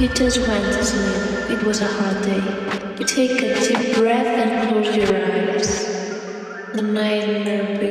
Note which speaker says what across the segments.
Speaker 1: Peters went to sleep. It was a hard day. You take a deep breath
Speaker 2: and
Speaker 3: close your eyes. The night
Speaker 4: never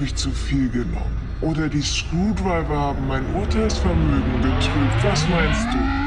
Speaker 4: habe ich zu viel genommen. Oder die Screwdriver haben mein Urteilsvermögen getrübt. Was meinst du?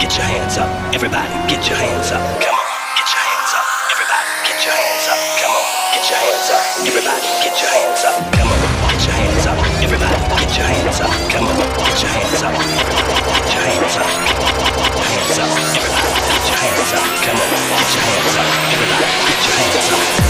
Speaker 5: Get your hands up. Everybody, get your hands up. Come on, get your hands up. Everybody, get your hands up. Come on, get your hands up. Everybody, get your hands up. Come on, get your hands up. Everybody, get your hands up. Come on, get your hands up. Get your hands up. Hands up. Everybody, get your hands up. Come on, get your hands up. Everybody, get your hands up.